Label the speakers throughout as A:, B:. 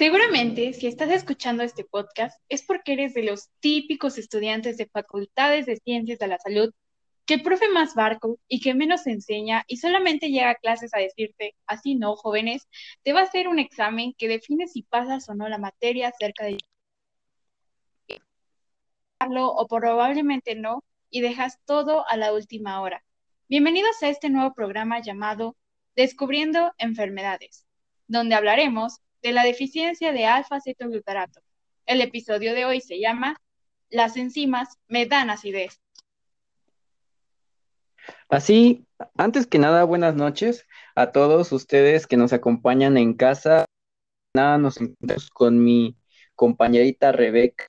A: Seguramente, si estás escuchando este podcast, es porque eres de los típicos estudiantes de facultades de ciencias de la salud, que el profe más barco y que menos enseña y solamente llega a clases a decirte, así no, jóvenes, te va a hacer un examen que define si pasas o no la materia acerca de o probablemente no, y dejas todo a la última hora. Bienvenidos a este nuevo programa llamado Descubriendo Enfermedades, donde hablaremos de la deficiencia de alfa-cetoglutarato. El episodio de hoy se llama Las enzimas me dan acidez.
B: Así, antes que nada, buenas noches a todos ustedes que nos acompañan en casa. Nada, nos encontramos con mi compañerita Rebeca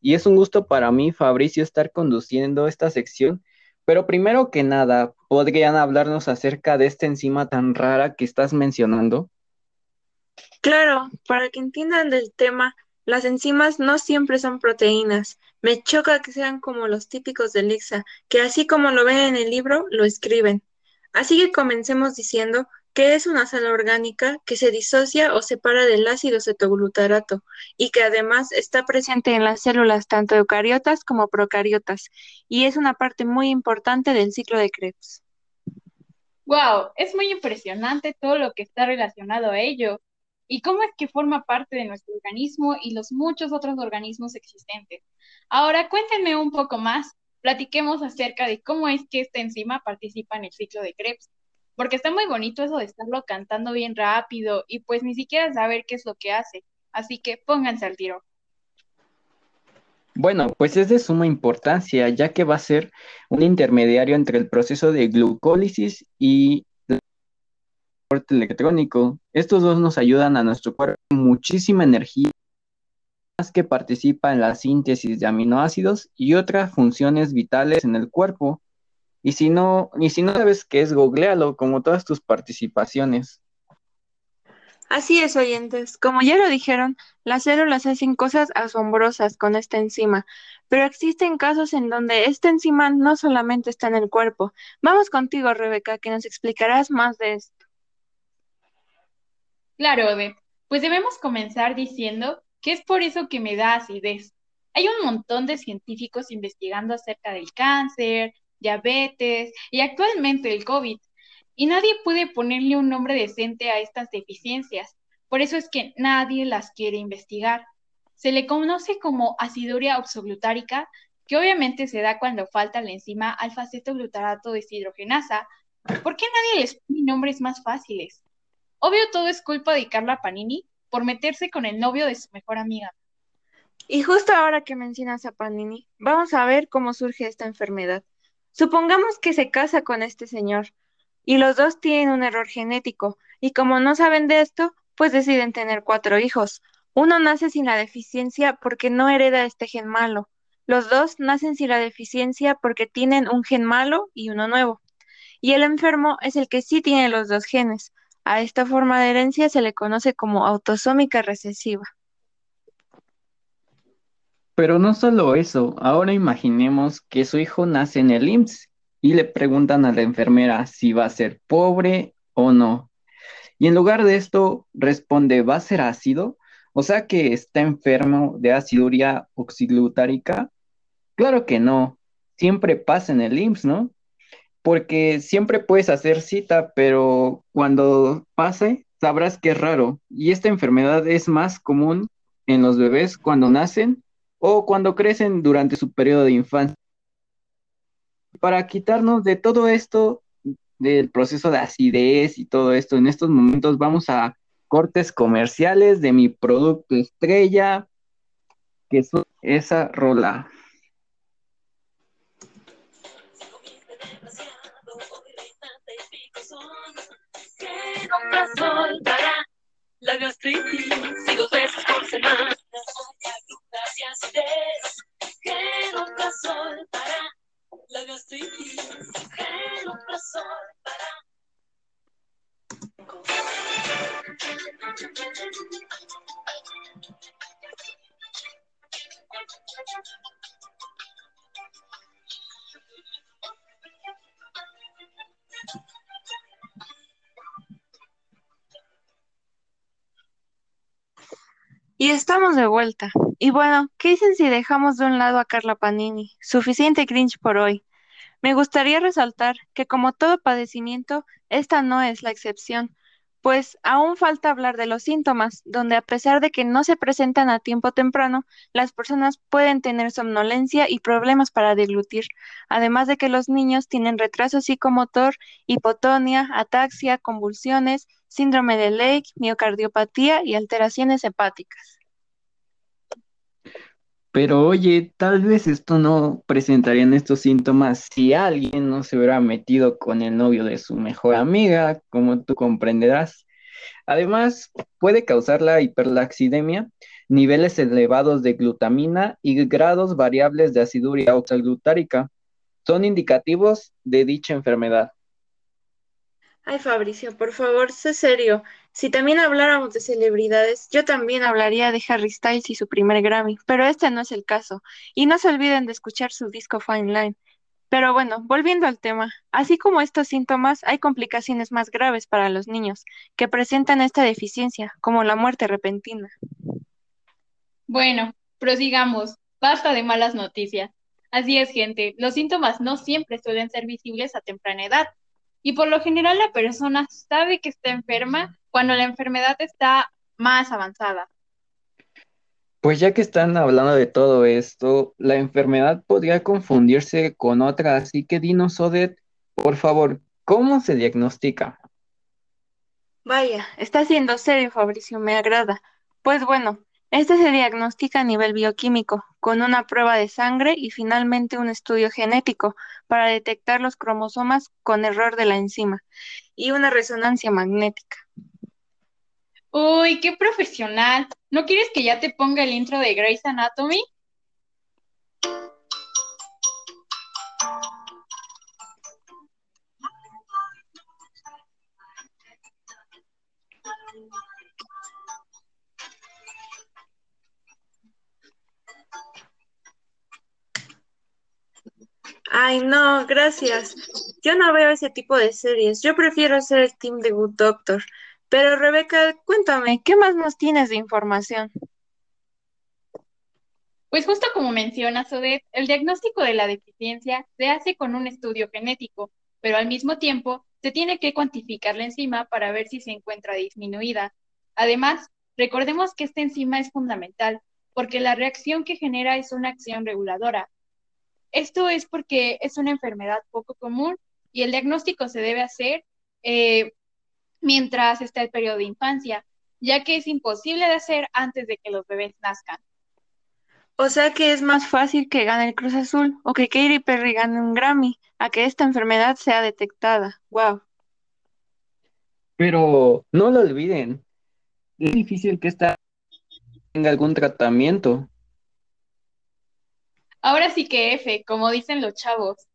B: y es un gusto para mí, Fabricio, estar conduciendo esta sección. Pero primero que nada, ¿podrían hablarnos acerca de esta enzima tan rara que estás mencionando?
C: Claro, para que entiendan del tema, las enzimas no siempre son proteínas. Me choca que sean como los típicos de Lixa, que así como lo ven en el libro, lo escriben. Así que comencemos diciendo que es una sal orgánica que se disocia o separa del ácido cetoglutarato y que además está presente en las células tanto eucariotas como procariotas y es una parte muy importante del ciclo de Krebs.
A: Wow, es muy impresionante todo lo que está relacionado a ello y cómo es que forma parte de nuestro organismo y los muchos otros organismos existentes. Ahora cuéntenme un poco más, platiquemos acerca de cómo es que esta enzima participa en el ciclo de Krebs, porque está muy bonito eso de estarlo cantando bien rápido y pues ni siquiera saber qué es lo que hace, así que pónganse al tiro.
B: Bueno, pues es de suma importancia, ya que va a ser un intermediario entre el proceso de glucólisis y electrónico. Estos dos nos ayudan a nuestro cuerpo muchísima energía, que participa en la síntesis de aminoácidos y otras funciones vitales en el cuerpo. Y si no, y si no sabes qué es, googlealo como todas tus participaciones.
C: Así es, oyentes. Como ya lo dijeron, las células hacen cosas asombrosas con esta enzima, pero existen casos en donde esta enzima no solamente está en el cuerpo. Vamos contigo, Rebeca, que nos explicarás más de esto.
A: Claro, Ode. Pues debemos comenzar diciendo que es por eso que me da acidez. Hay un montón de científicos investigando acerca del cáncer, diabetes y actualmente el COVID, y nadie puede ponerle un nombre decente a estas deficiencias. Por eso es que nadie las quiere investigar. Se le conoce como aciduria oxoglutárica, que obviamente se da cuando falta la enzima alfa-cetoglutarato deshidrogenasa. ¿Por qué nadie les pone nombres más fáciles? Obvio todo es culpa de Carla Panini por meterse con el novio de su mejor amiga.
C: Y justo ahora que mencionas a Panini, vamos a ver cómo surge esta enfermedad. Supongamos que se casa con este señor y los dos tienen un error genético y como no saben de esto, pues deciden tener cuatro hijos. Uno nace sin la deficiencia porque no hereda este gen malo. Los dos nacen sin la deficiencia porque tienen un gen malo y uno nuevo. Y el enfermo es el que sí tiene los dos genes, a esta forma de herencia se le conoce como autosómica recesiva.
B: Pero no solo eso, ahora imaginemos que su hijo nace en el IMSS y le preguntan a la enfermera si va a ser pobre o no. Y en lugar de esto responde, ¿va a ser ácido? O sea que está enfermo de aciduria oxiglutárica. Claro que no, siempre pasa en el IMSS, ¿no? Porque siempre puedes hacer cita, pero cuando pase, sabrás que es raro. Y esta enfermedad es más común en los bebés cuando nacen o cuando crecen durante su periodo de infancia. Para quitarnos de todo esto, del proceso de acidez y todo esto, en estos momentos vamos a cortes comerciales de mi producto estrella, que es esa rola.
D: Nunca soltará la gastritis y dos veces por semana.
C: Y estamos de vuelta. Y bueno, ¿qué dicen si dejamos de un lado a Carla Panini? Suficiente cringe por hoy. Me gustaría resaltar que como todo padecimiento, esta no es la excepción, pues aún falta hablar de los síntomas, donde a pesar de que no se presentan a tiempo temprano, las personas pueden tener somnolencia y problemas para deglutir, además de que los niños tienen retraso psicomotor, hipotonia, ataxia, convulsiones, síndrome de Lake, miocardiopatía y alteraciones hepáticas.
B: Pero oye, tal vez esto no presentarían estos síntomas si alguien no se hubiera metido con el novio de su mejor amiga, como tú comprenderás. Además, puede causar la hiperlaxidemia, niveles elevados de glutamina y grados variables de aciduria oxalglutárica. Son indicativos de dicha enfermedad.
C: Ay, Fabricio, por favor, sé serio. Si también habláramos de celebridades, yo también hablaría de Harry Styles y su primer Grammy, pero este no es el caso. Y no se olviden de escuchar su disco Fine Line. Pero bueno, volviendo al tema, así como estos síntomas, hay complicaciones más graves para los niños que presentan esta deficiencia, como la muerte repentina.
A: Bueno, prosigamos. Basta de malas noticias. Así es, gente. Los síntomas no siempre suelen ser visibles a temprana edad. Y por lo general la persona sabe que está enferma cuando la enfermedad está más avanzada.
B: Pues ya que están hablando de todo esto, la enfermedad podría confundirse con otra, así que dinos, Odette, por favor, ¿cómo se diagnostica?
C: Vaya, está siendo serio, Fabricio, me agrada. Pues bueno, este se diagnostica a nivel bioquímico, con una prueba de sangre y finalmente un estudio genético para detectar los cromosomas con error de la enzima y una resonancia magnética.
A: Uy, qué profesional. ¿No quieres que ya te ponga el intro de Grey's Anatomy?
C: Ay, no, gracias. Yo no veo ese tipo de series. Yo prefiero ser el team de Good Doctor. Pero Rebeca, cuéntame, ¿qué más nos tienes de información?
A: Pues justo como mencionas, Odette, el diagnóstico de la deficiencia se hace con un estudio genético, pero al mismo tiempo se tiene que cuantificar la enzima para ver si se encuentra disminuida. Además, recordemos que esta enzima es fundamental, porque la reacción que genera es una acción reguladora. Esto es porque es una enfermedad poco común y el diagnóstico se debe hacer eh, mientras está el periodo de infancia, ya que es imposible de hacer antes de que los bebés nazcan.
C: O sea que es más fácil que gane el Cruz Azul o que Katy Perry gane un Grammy a que esta enfermedad sea detectada. Wow.
B: Pero no lo olviden, es difícil que esta tenga algún tratamiento.
A: Ahora sí que F, como dicen los chavos.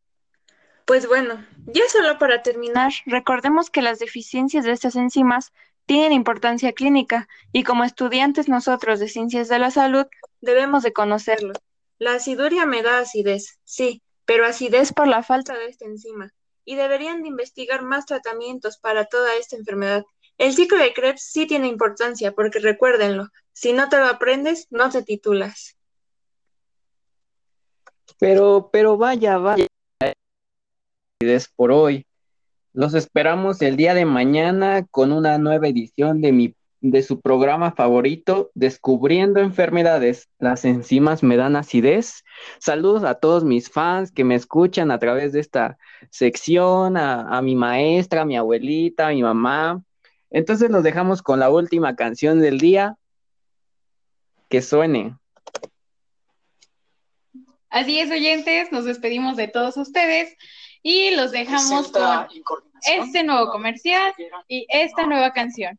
C: Pues bueno, ya solo para terminar, recordemos que las deficiencias de estas enzimas tienen importancia clínica y como estudiantes nosotros de ciencias de la salud debemos de conocerlo. La aciduria me da acidez, sí, pero acidez por la falta de esta enzima y deberían de investigar más tratamientos para toda esta enfermedad. El ciclo de Krebs sí tiene importancia porque recuérdenlo, si no te lo aprendes, no te titulas.
B: Pero, pero vaya, vaya por hoy. Los esperamos el día de mañana con una nueva edición de mi de su programa favorito, Descubriendo Enfermedades. Las enzimas me dan acidez. Saludos a todos mis fans que me escuchan a través de esta sección, a, a mi maestra, a mi abuelita, a mi mamá. Entonces los dejamos con la última canción del día. Que suene.
A: Así es, oyentes, nos despedimos de todos ustedes y los dejamos con este nuevo comercial y esta nueva canción.